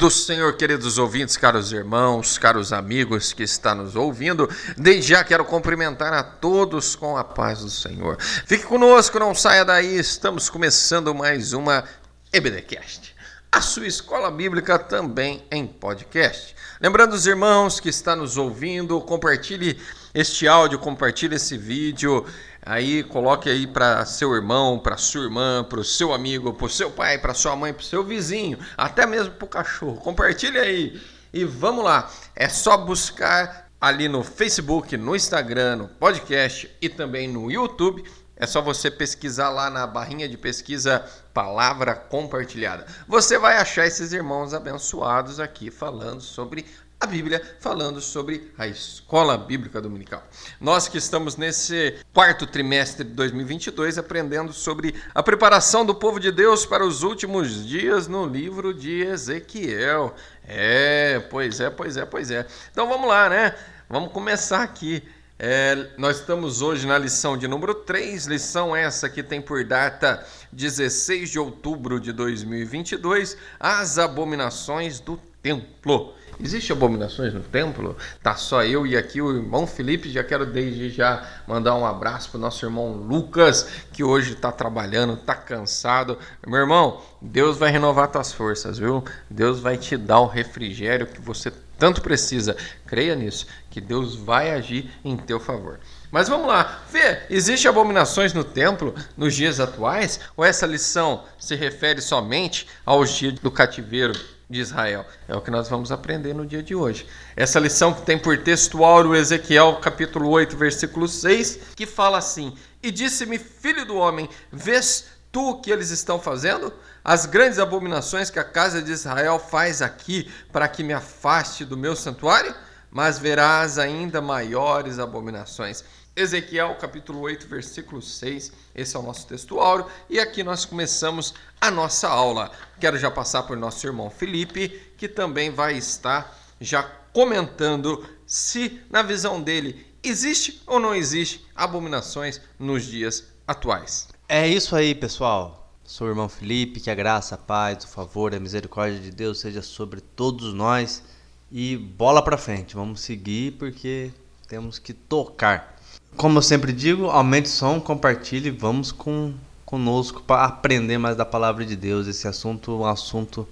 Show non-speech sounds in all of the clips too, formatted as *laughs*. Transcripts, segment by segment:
do Senhor, queridos ouvintes, caros irmãos, caros amigos que estão nos ouvindo. Desde já quero cumprimentar a todos com a paz do Senhor. Fique conosco, não saia daí. Estamos começando mais uma EBDcast. A sua escola bíblica também em podcast. Lembrando os irmãos que estão nos ouvindo, compartilhe este áudio, compartilhe esse vídeo. Aí coloque aí para seu irmão, para sua irmã, para o seu amigo, para o seu pai, para sua mãe, para o seu vizinho, até mesmo para o cachorro. Compartilhe aí e vamos lá. É só buscar ali no Facebook, no Instagram, no podcast e também no YouTube. É só você pesquisar lá na barrinha de pesquisa palavra compartilhada. Você vai achar esses irmãos abençoados aqui falando sobre a Bíblia falando sobre a escola bíblica dominical. Nós que estamos nesse quarto trimestre de 2022 aprendendo sobre a preparação do povo de Deus para os últimos dias no livro de Ezequiel. É, pois é, pois é, pois é. Então vamos lá, né? Vamos começar aqui. É, nós estamos hoje na lição de número 3, lição essa que tem por data 16 de outubro de 2022, as abominações do templo. Existe abominações no templo? Tá só eu e aqui o irmão Felipe. Já quero desde já mandar um abraço pro nosso irmão Lucas, que hoje está trabalhando, está cansado. Meu irmão, Deus vai renovar tuas forças, viu? Deus vai te dar o refrigério que você tanto precisa. Creia nisso, que Deus vai agir em teu favor. Mas vamos lá, Fê, existe abominações no templo nos dias atuais? Ou essa lição se refere somente aos dias do cativeiro de Israel. É o que nós vamos aprender no dia de hoje. Essa lição que tem por textual o Ezequiel capítulo 8, versículo 6, que fala assim: E disse-me, filho do homem, vês tu o que eles estão fazendo? As grandes abominações que a casa de Israel faz aqui para que me afaste do meu santuário? Mas verás ainda maiores abominações. Ezequiel capítulo 8, versículo 6. Esse é o nosso texto áureo e aqui nós começamos a nossa aula. Quero já passar por nosso irmão Felipe, que também vai estar já comentando se na visão dele existe ou não existe abominações nos dias atuais. É isso aí, pessoal. Sou o irmão Felipe, que a graça, a paz, o favor, a misericórdia de Deus seja sobre todos nós e bola para frente. Vamos seguir porque temos que tocar. Como eu sempre digo, aumente o som, compartilhe, vamos com conosco para aprender mais da palavra de Deus. Esse assunto é um assunto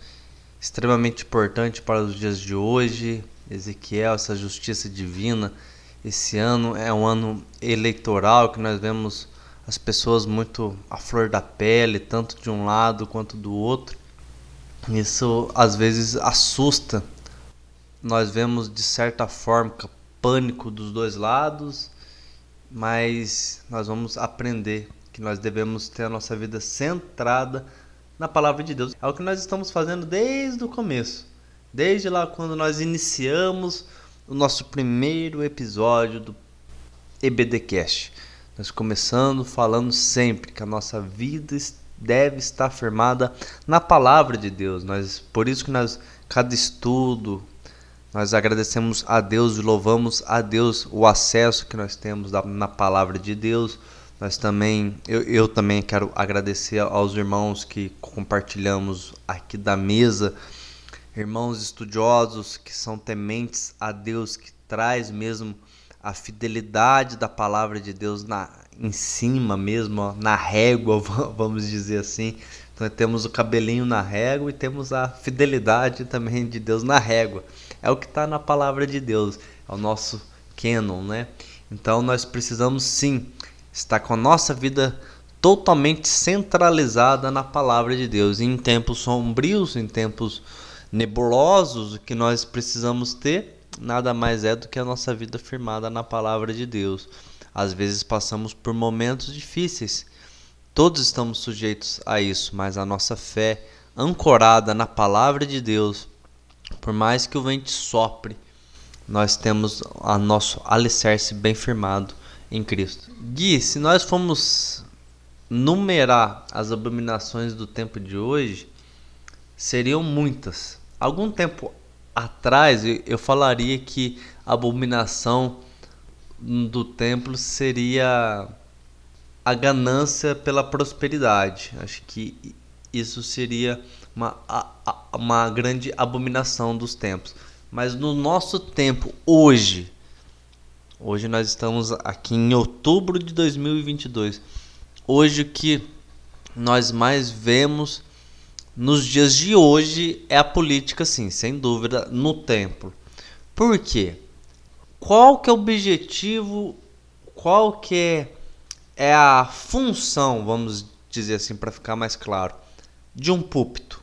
extremamente importante para os dias de hoje. Ezequiel, essa justiça divina. Esse ano é um ano eleitoral que nós vemos as pessoas muito à flor da pele, tanto de um lado quanto do outro. Isso às vezes assusta. Nós vemos de certa forma pânico dos dois lados mas nós vamos aprender que nós devemos ter a nossa vida centrada na palavra de Deus. É o que nós estamos fazendo desde o começo, desde lá quando nós iniciamos o nosso primeiro episódio do EBDcast. Nós começando falando sempre que a nossa vida deve estar firmada na palavra de Deus. Nós, por isso que nós cada estudo, nós agradecemos a Deus e louvamos a Deus o acesso que nós temos na palavra de Deus. Nós também, eu, eu também quero agradecer aos irmãos que compartilhamos aqui da mesa, irmãos estudiosos que são tementes a Deus, que traz mesmo a fidelidade da palavra de Deus na, em cima mesmo, na régua, *laughs* vamos dizer assim. Então temos o cabelinho na régua e temos a fidelidade também de Deus na régua é o que está na palavra de Deus, é o nosso canon, né? Então nós precisamos sim estar com a nossa vida totalmente centralizada na palavra de Deus. E em tempos sombrios, em tempos nebulosos, o que nós precisamos ter nada mais é do que a nossa vida firmada na palavra de Deus. Às vezes passamos por momentos difíceis. Todos estamos sujeitos a isso, mas a nossa fé ancorada na palavra de Deus por mais que o vento sopre, nós temos a nosso alicerce bem firmado em Cristo. Gui, se nós formos numerar as abominações do tempo de hoje, seriam muitas. Algum tempo atrás eu falaria que a abominação do templo seria a ganância pela prosperidade. Acho que isso seria uma, uma grande abominação dos tempos. Mas no nosso tempo, hoje, hoje nós estamos aqui em outubro de 2022. Hoje o que nós mais vemos nos dias de hoje é a política, sim, sem dúvida, no templo. Por quê? Qual que é o objetivo, qual que é, é a função, vamos dizer assim, para ficar mais claro, de um púlpito?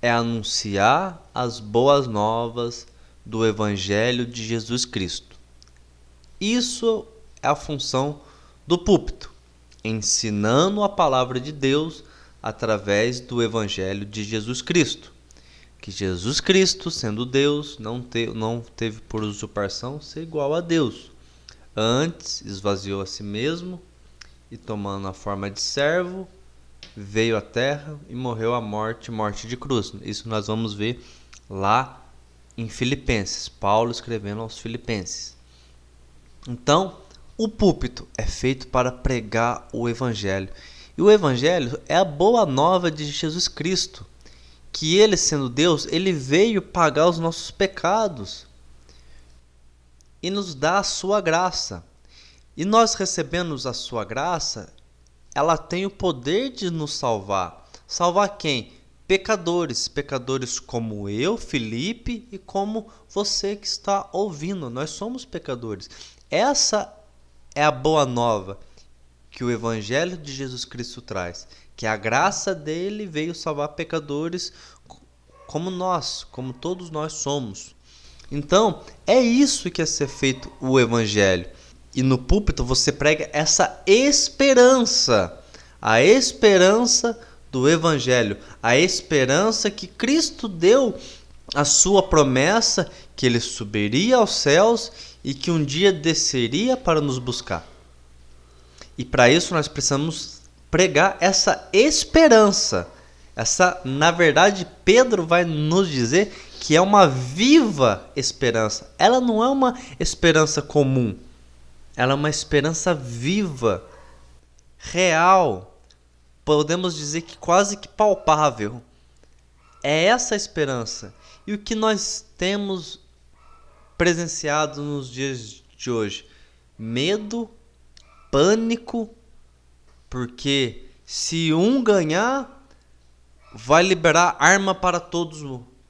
É anunciar as boas novas do Evangelho de Jesus Cristo. Isso é a função do púlpito, ensinando a palavra de Deus através do Evangelho de Jesus Cristo. Que Jesus Cristo, sendo Deus, não, te, não teve por usurpação ser igual a Deus. Antes esvaziou a si mesmo e, tomando a forma de servo, veio à terra e morreu a morte, morte de cruz. Isso nós vamos ver lá em Filipenses, Paulo escrevendo aos Filipenses. Então, o púlpito é feito para pregar o evangelho. E o evangelho é a boa nova de Jesus Cristo, que ele sendo Deus, ele veio pagar os nossos pecados e nos dá a sua graça. E nós recebemos a sua graça, ela tem o poder de nos salvar. Salvar quem? Pecadores, pecadores como eu, Felipe, e como você que está ouvindo. Nós somos pecadores. Essa é a boa nova que o Evangelho de Jesus Cristo traz, que a graça dele veio salvar pecadores como nós, como todos nós somos. Então, é isso que é ser feito o Evangelho. E no púlpito você prega essa esperança, a esperança do Evangelho, a esperança que Cristo deu a sua promessa que ele subiria aos céus e que um dia desceria para nos buscar. E para isso nós precisamos pregar essa esperança. Essa, na verdade, Pedro vai nos dizer que é uma viva esperança. Ela não é uma esperança comum. Ela é uma esperança viva, real. Podemos dizer que quase que palpável. É essa a esperança. E o que nós temos presenciado nos dias de hoje? Medo pânico, porque se um ganhar, vai liberar arma para todos,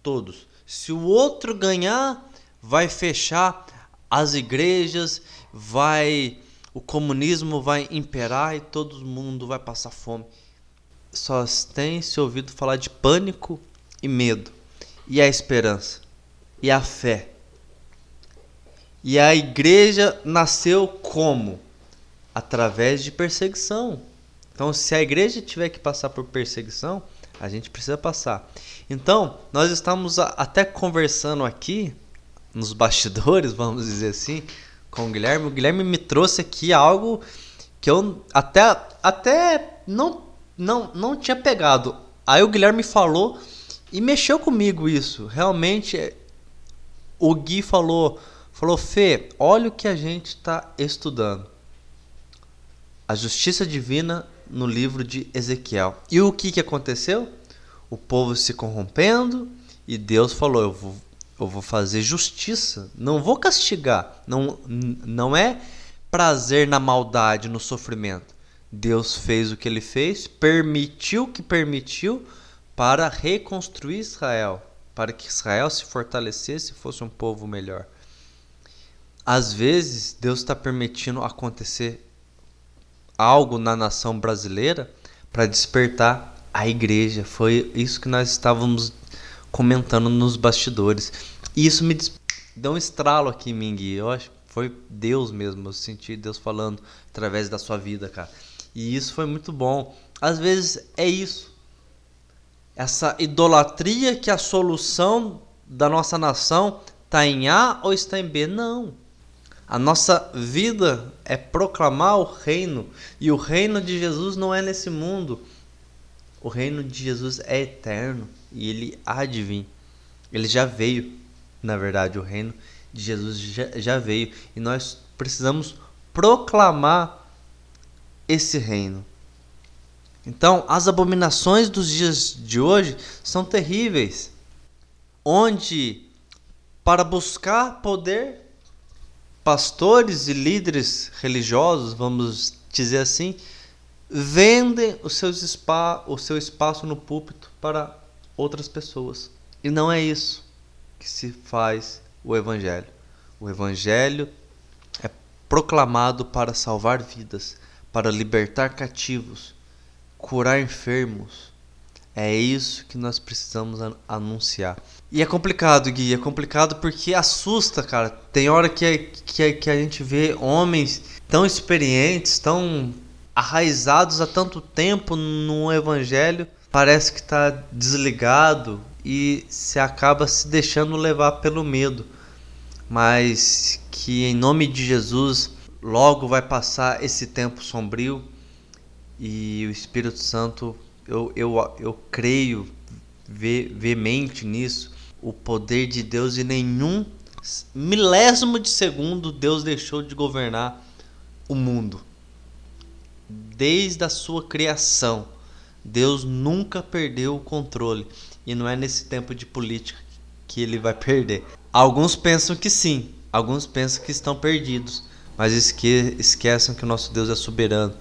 todos. Se o outro ganhar, vai fechar as igrejas, vai o comunismo vai imperar e todo mundo vai passar fome. Só tem se ouvido falar de pânico e medo, e a esperança, e a fé. E a igreja nasceu como? através de perseguição. Então, se a igreja tiver que passar por perseguição, a gente precisa passar. Então, nós estamos até conversando aqui nos bastidores, *laughs* vamos dizer assim, com o Guilherme. O Guilherme me trouxe aqui algo que eu até, até não, não, não tinha pegado. Aí o Guilherme falou e mexeu comigo isso. Realmente, o Gui falou, falou, Fê, olha o que a gente está estudando a justiça divina no livro de Ezequiel. E o que, que aconteceu? O povo se corrompendo e Deus falou: eu vou, eu vou fazer justiça, não vou castigar. Não, não é prazer na maldade, no sofrimento. Deus fez o que ele fez, permitiu o que permitiu para reconstruir Israel, para que Israel se fortalecesse e fosse um povo melhor. Às vezes, Deus está permitindo acontecer algo na nação brasileira para despertar a igreja. Foi isso que nós estávamos comentando nos bastidores. E isso me deu um estralo aqui Gui. Eu acho foi Deus mesmo. Eu senti Deus falando através da sua vida, cara. E isso foi muito bom. Às vezes é isso. Essa idolatria que a solução da nossa nação está em A ou está em B. Não. A nossa vida é proclamar o reino, e o reino de Jesus não é nesse mundo. O reino de Jesus é eterno e ele há de vir. Ele já veio, na verdade, o reino de Jesus já, já veio e nós precisamos proclamar esse reino. Então, as abominações dos dias de hoje são terríveis, onde para buscar poder, pastores e líderes religiosos, vamos dizer assim, vendem seus spa, o seu espaço no púlpito para outras pessoas. E não é isso que se faz o evangelho. O evangelho é proclamado para salvar vidas, para libertar cativos, curar enfermos. É isso que nós precisamos anunciar. E é complicado, Gui, é complicado porque assusta, cara. Tem hora que, que, que a gente vê homens tão experientes, tão arraizados há tanto tempo no evangelho, parece que está desligado e se acaba se deixando levar pelo medo. Mas que em nome de Jesus logo vai passar esse tempo sombrio e o Espírito Santo, eu, eu, eu creio ve veemente nisso, o poder de Deus e nenhum milésimo de segundo Deus deixou de governar o mundo desde a sua criação. Deus nunca perdeu o controle e não é nesse tempo de política que ele vai perder. Alguns pensam que sim, alguns pensam que estão perdidos, mas esque que o nosso Deus é soberano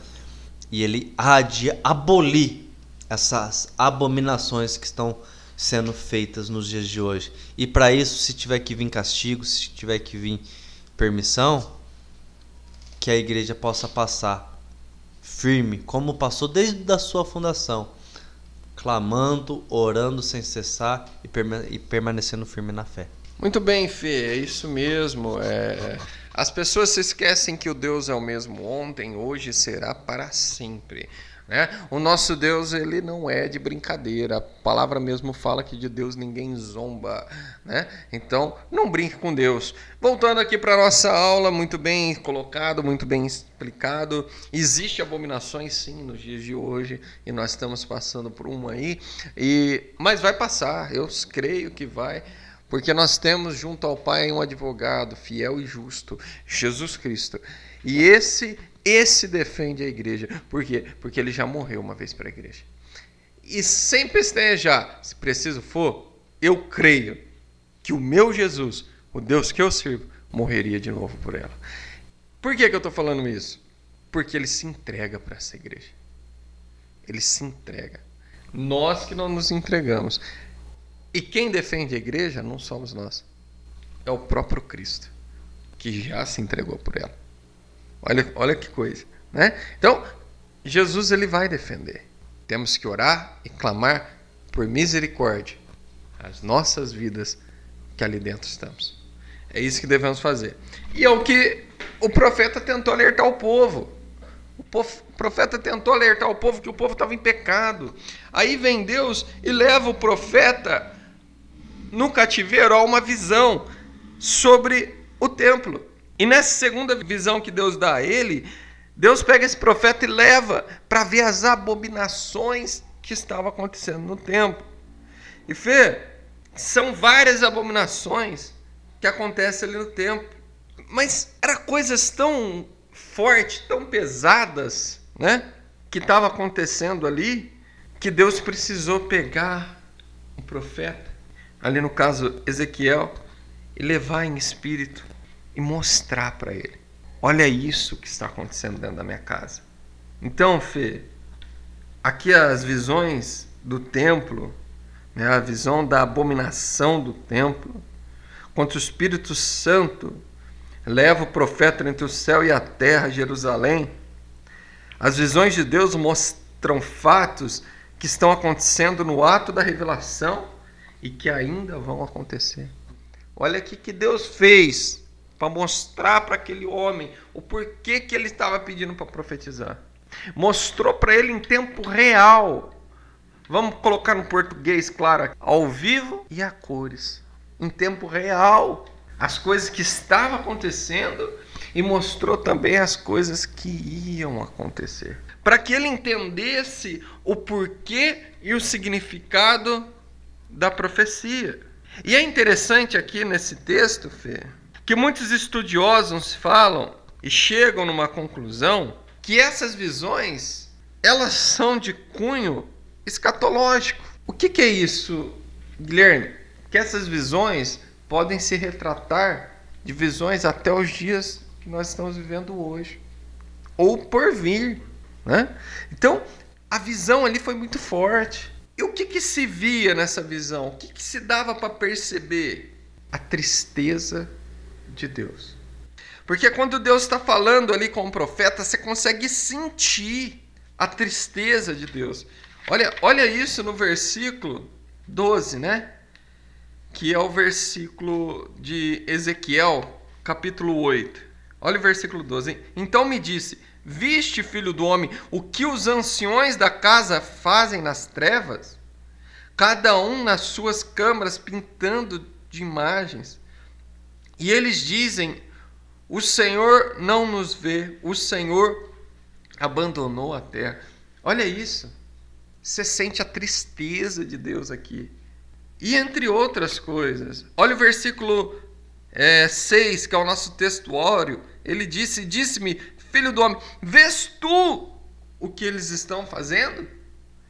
e ele há de abolir essas abominações que estão sendo feitas nos dias de hoje. E para isso, se tiver que vir castigo, se tiver que vir permissão, que a igreja possa passar firme, como passou desde a sua fundação, clamando, orando sem cessar e, e permanecendo firme na fé. Muito bem, Fê, é isso mesmo. É... As pessoas se esquecem que o Deus é o mesmo ontem, hoje será para sempre. Né? O nosso Deus ele não é de brincadeira. A palavra mesmo fala que de Deus ninguém zomba. Né? Então, não brinque com Deus. Voltando aqui para a nossa aula, muito bem colocado, muito bem explicado. Existem abominações sim nos dias de hoje e nós estamos passando por uma aí. E, mas vai passar, eu creio que vai. Porque nós temos junto ao Pai um advogado fiel e justo, Jesus Cristo. E esse esse defende a igreja. Por quê? Porque ele já morreu uma vez para a igreja. E sempre esteja, se preciso for, eu creio que o meu Jesus, o Deus que eu sirvo, morreria de novo por ela. Por que, que eu estou falando isso? Porque ele se entrega para essa igreja. Ele se entrega. Nós que não nos entregamos. E quem defende a igreja não somos nós. É o próprio Cristo, que já se entregou por ela. Olha, olha que coisa, né? Então, Jesus ele vai defender. Temos que orar e clamar por misericórdia as nossas vidas que ali dentro estamos. É isso que devemos fazer. E é o que o profeta tentou alertar o povo. O profeta tentou alertar o povo que o povo estava em pecado. Aí vem Deus e leva o profeta no cativeiro a uma visão sobre o templo. E nessa segunda visão que Deus dá a ele, Deus pega esse profeta e leva para ver as abominações que estavam acontecendo no templo. E Fê, são várias abominações que acontecem ali no templo. Mas eram coisas tão fortes, tão pesadas, né? Que estava acontecendo ali, que Deus precisou pegar o profeta, ali no caso Ezequiel, e levar em espírito e mostrar para ele: olha isso que está acontecendo dentro da minha casa. Então, Fê, aqui as visões do templo, né, a visão da abominação do templo, quando o Espírito Santo leva o profeta entre o céu e a terra, Jerusalém, as visões de Deus mostram fatos que estão acontecendo no ato da revelação e que ainda vão acontecer. Olha o que Deus fez para mostrar para aquele homem o porquê que ele estava pedindo para profetizar. Mostrou para ele em tempo real. Vamos colocar no português, claro, ao vivo e a cores. Em tempo real, as coisas que estavam acontecendo e mostrou também as coisas que iam acontecer. Para que ele entendesse o porquê e o significado da profecia. E é interessante aqui nesse texto, Fê, que muitos estudiosos falam e chegam numa conclusão que essas visões elas são de cunho escatológico. O que, que é isso, Guilherme? Que essas visões podem se retratar de visões até os dias que nós estamos vivendo hoje, ou por vir. Né? Então, a visão ali foi muito forte. E o que, que se via nessa visão? O que, que se dava para perceber? A tristeza de Deus. Porque quando Deus está falando ali com o profeta, você consegue sentir a tristeza de Deus. Olha, olha isso no versículo 12, né? Que é o versículo de Ezequiel, capítulo 8. Olha o versículo 12. Hein? Então me disse: Viste, filho do homem, o que os anciões da casa fazem nas trevas? Cada um nas suas câmaras pintando de imagens. E eles dizem: O Senhor não nos vê, o Senhor abandonou a terra. Olha isso. Você sente a tristeza de Deus aqui. E entre outras coisas, olha o versículo é, 6, que é o nosso textuário. Ele disse: Disse-me, filho do homem, vês tu o que eles estão fazendo?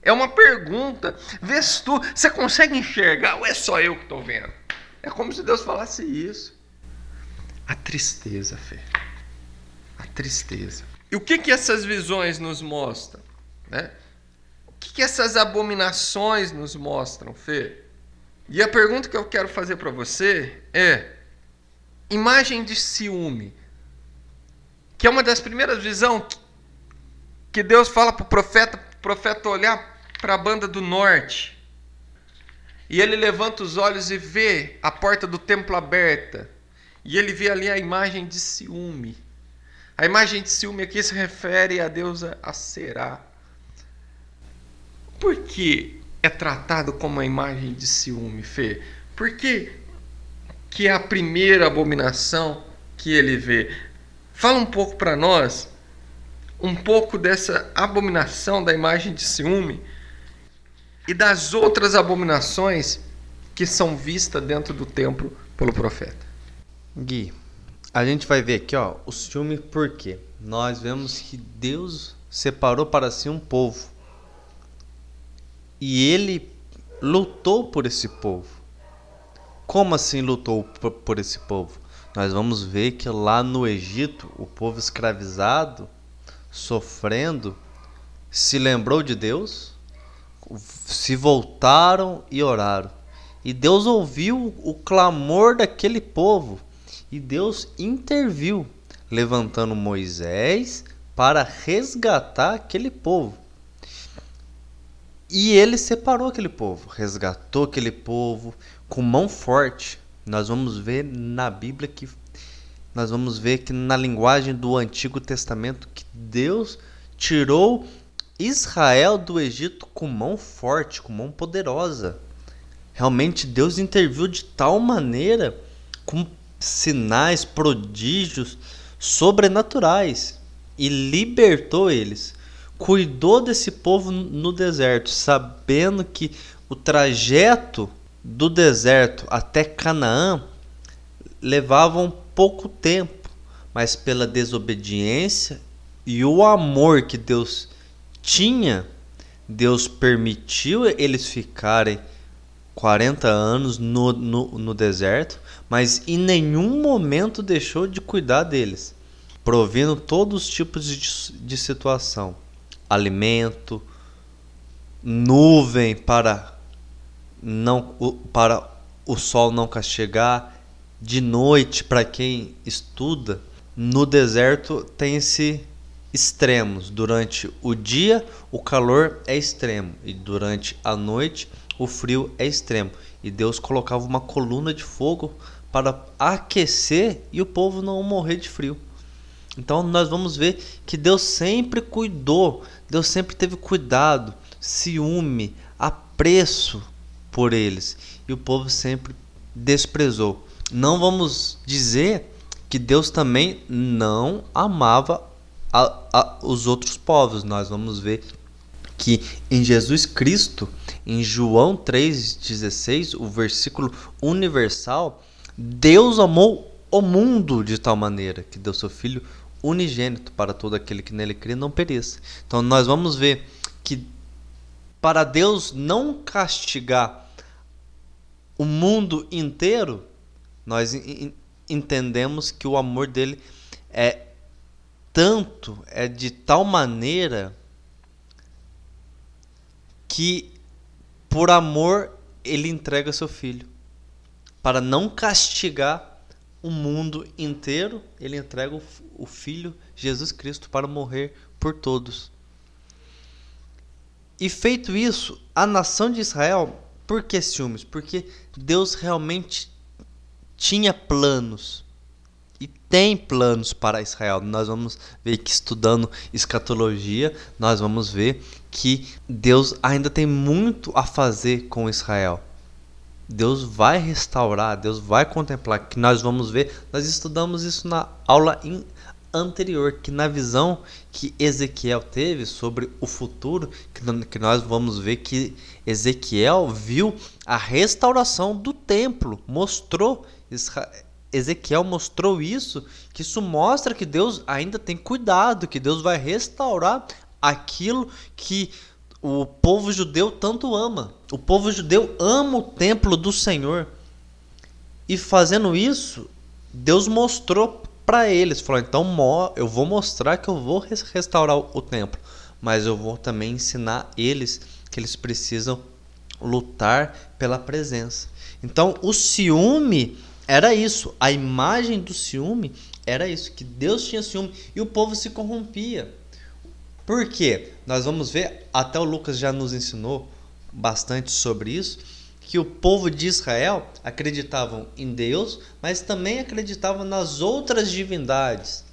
É uma pergunta. Vês tu? Você consegue enxergar ou é só eu que estou vendo? É como se Deus falasse isso. A tristeza, Fê. A tristeza. E o que, que essas visões nos mostram? Né? O que, que essas abominações nos mostram, Fê? E a pergunta que eu quero fazer para você é: imagem de ciúme que é uma das primeiras visões que Deus fala para o profeta, profeta olhar para a banda do norte. E ele levanta os olhos e vê a porta do templo aberta. E ele vê ali a imagem de ciúme. A imagem de ciúme aqui se refere a deusa Aserá. Por que é tratado como uma imagem de ciúme, Fê? Por que, que é a primeira abominação que ele vê? Fala um pouco para nós, um pouco dessa abominação da imagem de ciúme e das outras abominações que são vistas dentro do templo pelo profeta. Gui, a gente vai ver aqui, ó, o ciúme por quê? Nós vemos que Deus separou para si um povo. E ele lutou por esse povo. Como assim lutou por esse povo? nós vamos ver que lá no Egito, o povo escravizado, sofrendo, se lembrou de Deus, se voltaram e oraram. E Deus ouviu o clamor daquele povo. E Deus interviu, levantando Moisés para resgatar aquele povo. E ele separou aquele povo, resgatou aquele povo com mão forte nós vamos ver na Bíblia que nós vamos ver que na linguagem do Antigo Testamento que Deus tirou Israel do Egito com mão forte, com mão poderosa. Realmente Deus interviu de tal maneira com sinais, prodígios sobrenaturais e libertou eles. Cuidou desse povo no deserto, sabendo que o trajeto do deserto até Canaã levavam pouco tempo, mas pela desobediência e o amor que Deus tinha, Deus permitiu eles ficarem 40 anos no, no, no deserto, mas em nenhum momento deixou de cuidar deles, provendo todos os tipos de, de situação: alimento, nuvem para não para o sol não castigar, de noite para quem estuda, no deserto tem-se extremos. Durante o dia o calor é extremo e durante a noite o frio é extremo. E Deus colocava uma coluna de fogo para aquecer e o povo não morrer de frio. Então nós vamos ver que Deus sempre cuidou, Deus sempre teve cuidado, ciúme, apreço por eles e o povo sempre desprezou. Não vamos dizer que Deus também não amava a, a, os outros povos. Nós vamos ver que em Jesus Cristo, em João 3,16, o versículo universal, Deus amou o mundo de tal maneira que deu seu Filho unigênito para todo aquele que nele crê não pereça. Então nós vamos ver que para Deus não castigar o mundo inteiro, nós entendemos que o amor dele é tanto, é de tal maneira que por amor ele entrega seu filho. Para não castigar o mundo inteiro, ele entrega o filho Jesus Cristo para morrer por todos. E feito isso, a nação de Israel, por que ciúmes? Porque Deus realmente tinha planos e tem planos para Israel. Nós vamos ver que estudando escatologia, nós vamos ver que Deus ainda tem muito a fazer com Israel. Deus vai restaurar, Deus vai contemplar, que nós vamos ver, nós estudamos isso na aula anterior, que na visão que Ezequiel teve sobre o futuro, que nós vamos ver que Ezequiel viu a restauração do templo, mostrou Ezequiel mostrou isso, que isso mostra que Deus ainda tem cuidado, que Deus vai restaurar aquilo que o povo judeu tanto ama. O povo judeu ama o templo do Senhor. E fazendo isso, Deus mostrou para eles, falou: "Então, eu vou mostrar que eu vou restaurar o templo, mas eu vou também ensinar eles que eles precisam lutar pela presença". Então, o ciúme era isso, a imagem do ciúme era isso, que Deus tinha ciúme e o povo se corrompia. Por quê? Nós vamos ver, até o Lucas já nos ensinou bastante sobre isso, que o povo de Israel acreditavam em Deus, mas também acreditavam nas outras divindades.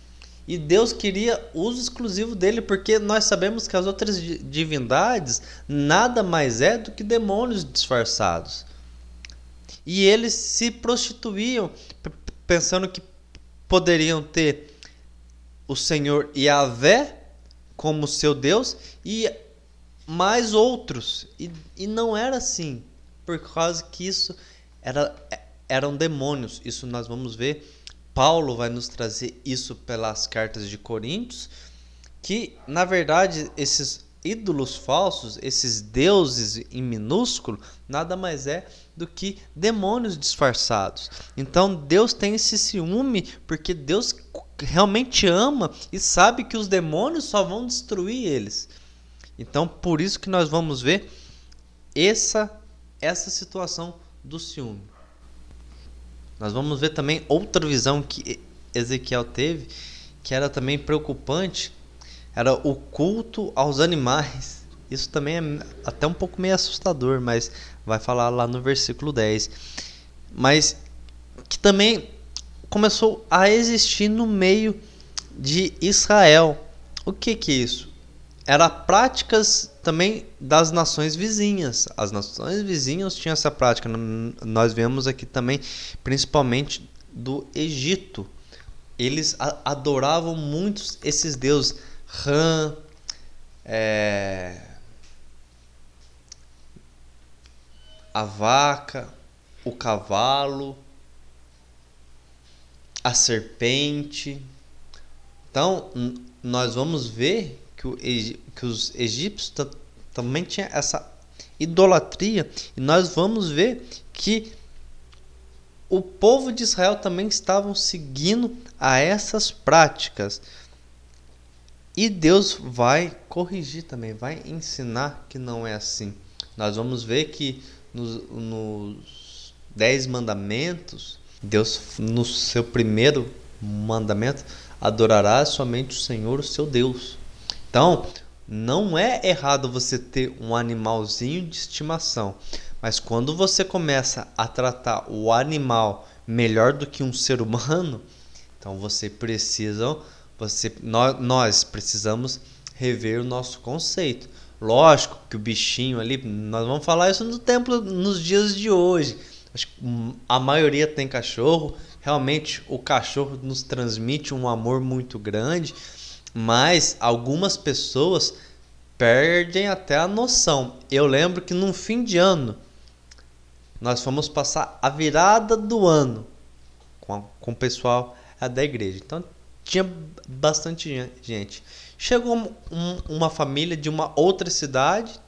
E Deus queria uso exclusivo dele, porque nós sabemos que as outras divindades nada mais é do que demônios disfarçados. E eles se prostituíam pensando que poderiam ter o Senhor Yahvé como seu Deus e mais outros. E, e não era assim, por causa que isso era, eram demônios. Isso nós vamos ver. Paulo vai nos trazer isso pelas cartas de Coríntios, que na verdade esses ídolos falsos, esses deuses em minúsculo, nada mais é do que demônios disfarçados. Então Deus tem esse ciúme porque Deus realmente ama e sabe que os demônios só vão destruir eles. Então por isso que nós vamos ver essa essa situação do ciúme. Nós vamos ver também outra visão que Ezequiel teve, que era também preocupante, era o culto aos animais. Isso também é até um pouco meio assustador, mas vai falar lá no versículo 10. Mas que também começou a existir no meio de Israel. O que que é isso? Era práticas também das nações vizinhas. As nações vizinhas tinham essa prática. Nós vemos aqui também, principalmente do Egito. Eles adoravam muitos esses deuses Ram, é, a vaca, o cavalo, a serpente. Então, nós vamos ver que, o, que os egípcios também tinham essa idolatria e nós vamos ver que o povo de Israel também estavam seguindo a essas práticas. E Deus vai corrigir também, vai ensinar que não é assim. Nós vamos ver que nos, nos Dez Mandamentos, Deus, no seu primeiro mandamento, adorará somente o Senhor, o seu Deus. Então, não é errado você ter um animalzinho de estimação, mas quando você começa a tratar o animal melhor do que um ser humano, então você precisa você, nós, nós precisamos rever o nosso conceito. Lógico que o bichinho ali, nós vamos falar isso no templo nos dias de hoje. Acho que a maioria tem cachorro. Realmente o cachorro nos transmite um amor muito grande, mas algumas pessoas perdem até a noção. Eu lembro que num fim de ano nós fomos passar a virada do ano com, a, com o pessoal da igreja. Então tinha bastante gente. Chegou um, uma família de uma outra cidade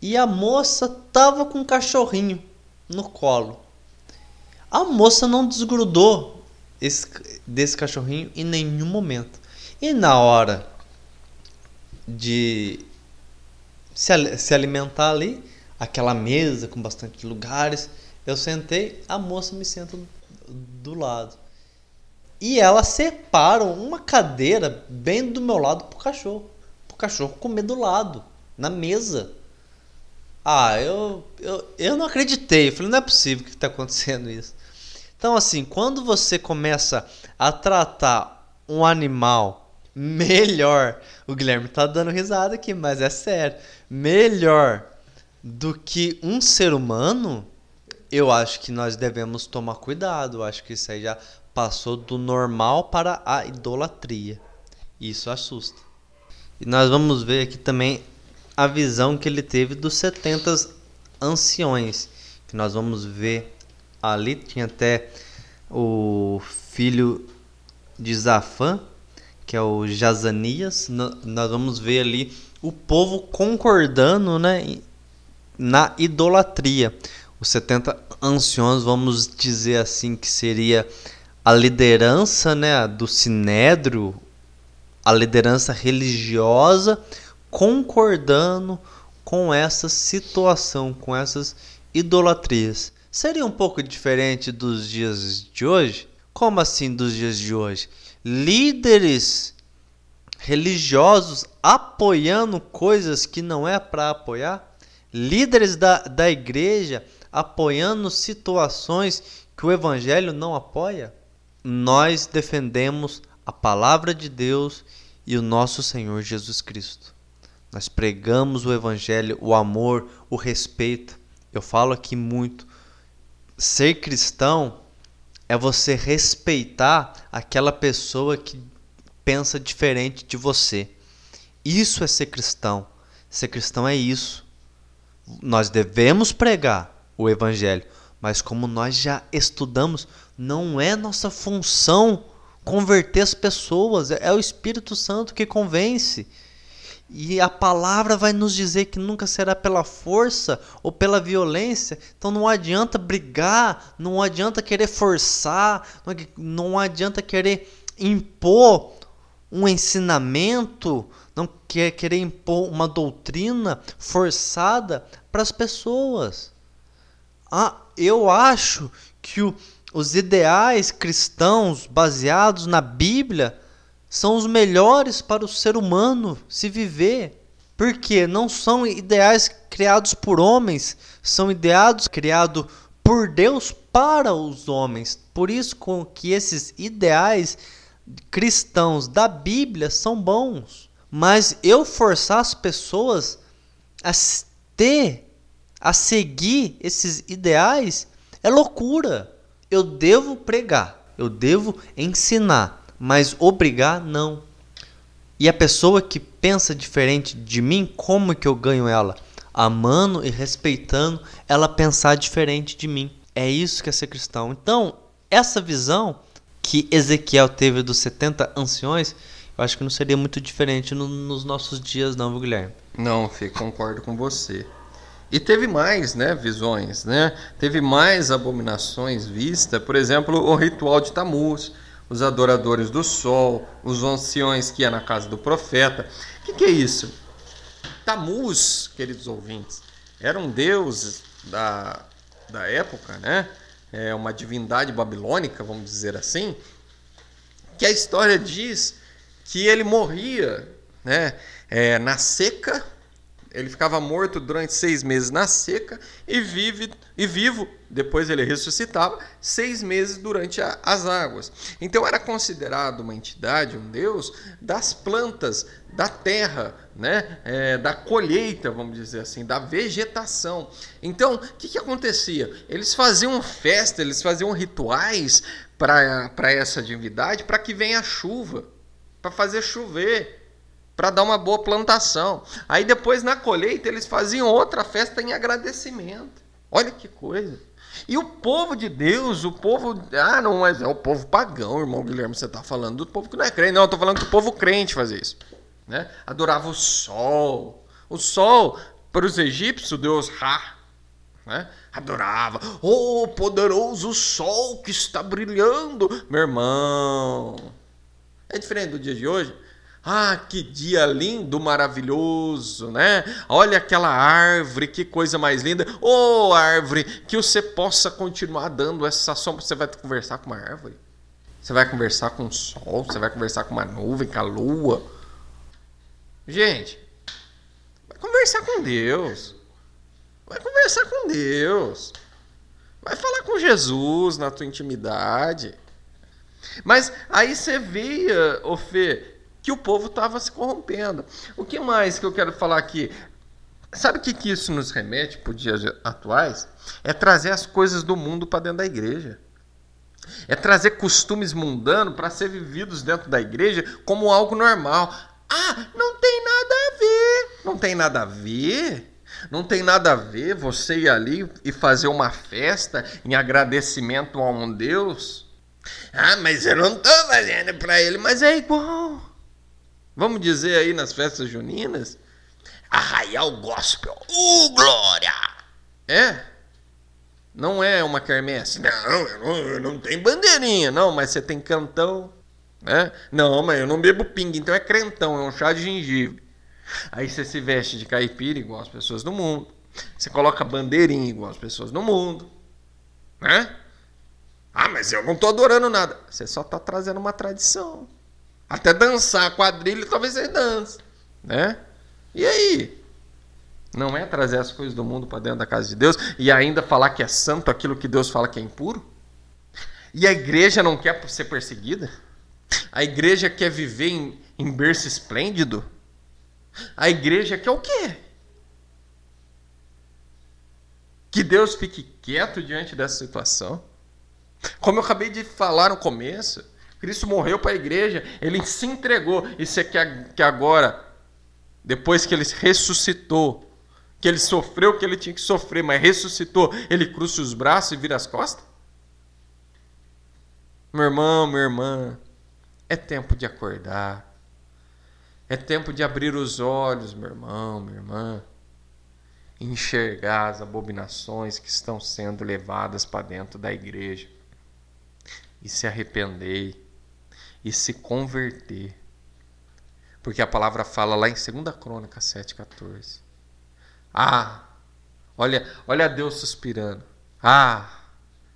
e a moça tava com um cachorrinho no colo. A moça não desgrudou esse, desse cachorrinho em nenhum momento. E na hora de se, se alimentar ali, aquela mesa com bastante lugares, eu sentei, a moça me senta do lado. E ela separa uma cadeira bem do meu lado pro cachorro. Pro cachorro comer do lado, na mesa. Ah, eu, eu, eu não acreditei. Eu falei, não é possível que está acontecendo isso. Então, assim, quando você começa a tratar um animal melhor, o Guilherme tá dando risada aqui, mas é sério, melhor do que um ser humano, eu acho que nós devemos tomar cuidado. Eu acho que isso aí já passou do normal para a idolatria. Isso assusta. E nós vamos ver aqui também a visão que ele teve dos 70 anciões, que nós vamos ver ali tinha até o filho de Zafã, que é o Jazanias. Nós vamos ver ali o povo concordando, né, na idolatria. Os 70 anciões, vamos dizer assim, que seria a liderança, né, do sinédrio, a liderança religiosa concordando com essa situação, com essas idolatrias. Seria um pouco diferente dos dias de hoje? Como assim dos dias de hoje? Líderes religiosos apoiando coisas que não é para apoiar? Líderes da, da igreja apoiando situações que o evangelho não apoia? Nós defendemos a palavra de Deus e o nosso Senhor Jesus Cristo. Nós pregamos o evangelho, o amor, o respeito. Eu falo aqui muito. Ser cristão é você respeitar aquela pessoa que pensa diferente de você. Isso é ser cristão. Ser cristão é isso. Nós devemos pregar o evangelho, mas como nós já estudamos, não é nossa função converter as pessoas, é o Espírito Santo que convence. E a palavra vai nos dizer que nunca será pela força ou pela violência. Então não adianta brigar, não adianta querer forçar, não adianta querer impor um ensinamento, não quer querer impor uma doutrina forçada para as pessoas. Ah, eu acho que o, os ideais cristãos baseados na Bíblia são os melhores para o ser humano se viver. Porque não são ideais criados por homens, são ideais criados por Deus para os homens. Por isso com que esses ideais cristãos da Bíblia são bons. Mas eu forçar as pessoas a ter, a seguir esses ideais é loucura. Eu devo pregar, eu devo ensinar, mas obrigar não. E a pessoa que pensa diferente de mim, como que eu ganho ela? Amando e respeitando ela pensar diferente de mim. É isso que é ser cristão. Então, essa visão que Ezequiel teve dos 70 anciões, eu acho que não seria muito diferente no, nos nossos dias, não, Guilherme? Não, Fê, concordo com você. E teve mais, né, visões, né? Teve mais abominações vistas, por exemplo, o ritual de Tamuz, os adoradores do sol, os anciões que ia na casa do profeta. O que, que, é isso? Tamuz, queridos ouvintes, era um deus da, da época, né? É uma divindade babilônica, vamos dizer assim, que a história diz que ele morria né, é, na seca ele ficava morto durante seis meses na seca e, vive, e vivo, depois ele ressuscitava, seis meses durante a, as águas. Então era considerado uma entidade, um deus, das plantas, da terra, né? É, da colheita, vamos dizer assim, da vegetação. Então, o que, que acontecia? Eles faziam festa, eles faziam rituais para essa divindade para que venha a chuva, para fazer chover para dar uma boa plantação. Aí depois na colheita eles faziam outra festa em agradecimento. Olha que coisa. E o povo de Deus, o povo. Ah, não, mas é o povo pagão, irmão Guilherme. Você está falando do povo que não é crente. Não, eu estou falando do povo crente fazer isso. Né? Adorava o sol. O sol, para os egípcios, o deus Ra. Né? Adorava. Oh, poderoso sol que está brilhando. Meu irmão. É diferente do dia de hoje. Ah, que dia lindo, maravilhoso, né? Olha aquela árvore, que coisa mais linda. Ô oh, árvore, que você possa continuar dando essa sombra. Você vai conversar com uma árvore? Você vai conversar com o sol? Você vai conversar com uma nuvem, com a lua? Gente, vai conversar com Deus. Vai conversar com Deus. Vai falar com Jesus na tua intimidade. Mas aí você via, ô Fê, que o povo estava se corrompendo. O que mais que eu quero falar aqui? Sabe o que, que isso nos remete para os dias atuais? É trazer as coisas do mundo para dentro da igreja. É trazer costumes mundanos para ser vividos dentro da igreja como algo normal. Ah, não tem nada a ver. Não tem nada a ver. Não tem nada a ver você ir ali e fazer uma festa em agradecimento a um Deus. Ah, mas eu não estou fazendo para ele, mas é igual. Vamos dizer aí nas festas juninas? Arraial Gospel. Uh, glória! É? Não é uma quermesse. Não, eu não, eu não tenho bandeirinha. Não, mas você tem cantão. Né? Não, mas eu não bebo pinga, então é crentão, é um chá de gengibre. Aí você se veste de caipira igual as pessoas do mundo. Você coloca bandeirinha igual as pessoas do mundo. Né? Ah, mas eu não estou adorando nada. Você só está trazendo uma tradição. Até dançar quadrilha, talvez você dance. Né? E aí? Não é trazer as coisas do mundo para dentro da casa de Deus e ainda falar que é santo aquilo que Deus fala que é impuro? E a igreja não quer ser perseguida? A igreja quer viver em, em berço esplêndido? A igreja quer o quê? Que Deus fique quieto diante dessa situação? Como eu acabei de falar no começo, Cristo morreu para a igreja, ele se entregou. E você quer que agora, depois que ele ressuscitou, que ele sofreu o que ele tinha que sofrer, mas ressuscitou, ele cruza os braços e vira as costas? Meu irmão, minha irmã, é tempo de acordar. É tempo de abrir os olhos, meu irmão, minha irmã. Enxergar as abominações que estão sendo levadas para dentro da igreja. E se arrepender e se converter. Porque a palavra fala lá em 2 Crônica 7,14. Ah, olha, olha Deus suspirando. Ah,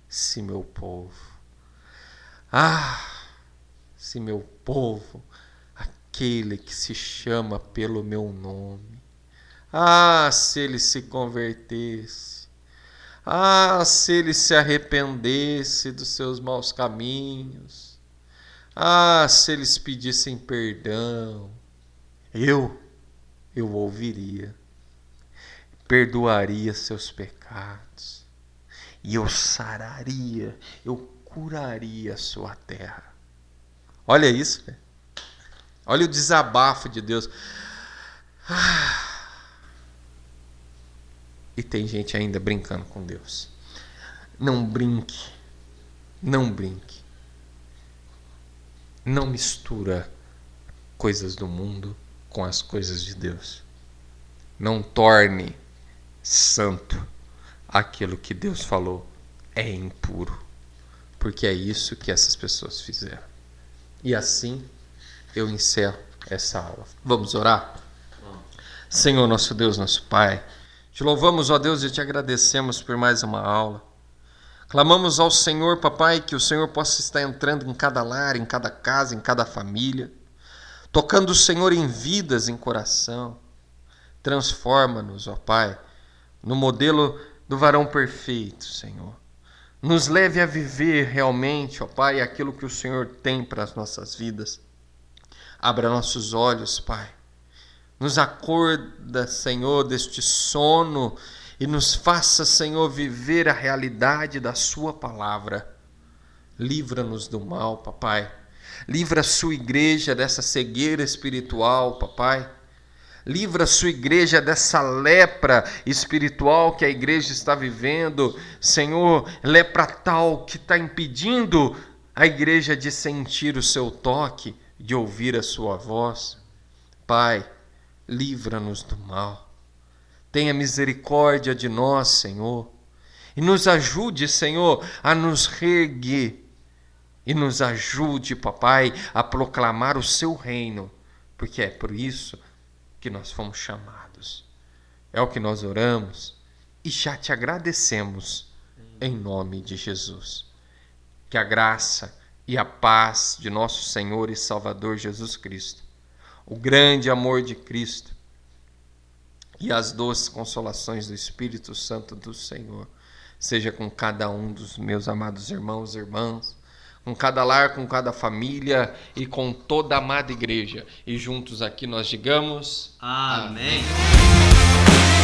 se meu povo. Ah, se meu povo, aquele que se chama pelo meu nome. Ah, se ele se convertesse. Ah, se ele se arrependesse dos seus maus caminhos ah, se eles pedissem perdão, eu, eu ouviria, perdoaria seus pecados, e eu sararia, eu curaria a sua terra. Olha isso, olha o desabafo de Deus. Ah. E tem gente ainda brincando com Deus. Não brinque, não brinque não mistura coisas do mundo com as coisas de Deus. Não torne santo aquilo que Deus falou é impuro, porque é isso que essas pessoas fizeram. E assim eu encerro essa aula. Vamos orar? Senhor, nosso Deus, nosso Pai, te louvamos, ó Deus, e te agradecemos por mais uma aula. Clamamos ao Senhor, papai, que o Senhor possa estar entrando em cada lar, em cada casa, em cada família, tocando o Senhor em vidas, em coração. Transforma-nos, ó Pai, no modelo do varão perfeito, Senhor. Nos leve a viver realmente, ó Pai, aquilo que o Senhor tem para as nossas vidas. Abra nossos olhos, Pai. Nos acorda, Senhor, deste sono e nos faça, Senhor, viver a realidade da Sua palavra. Livra-nos do mal, papai. Livra a sua igreja dessa cegueira espiritual, papai. Livra a sua igreja dessa lepra espiritual que a igreja está vivendo. Senhor, lepra tal que está impedindo a igreja de sentir o seu toque, de ouvir a sua voz. Pai, livra-nos do mal. Tenha misericórdia de nós, Senhor, e nos ajude, Senhor, a nos reerguer. E nos ajude, papai, a proclamar o seu reino, porque é por isso que nós fomos chamados. É o que nós oramos e já te agradecemos em nome de Jesus. Que a graça e a paz de nosso Senhor e Salvador Jesus Cristo, o grande amor de Cristo e as doces consolações do Espírito Santo do Senhor seja com cada um dos meus amados irmãos e irmãs com cada lar, com cada família e com toda a amada igreja. E juntos aqui nós digamos: Amém. Amém.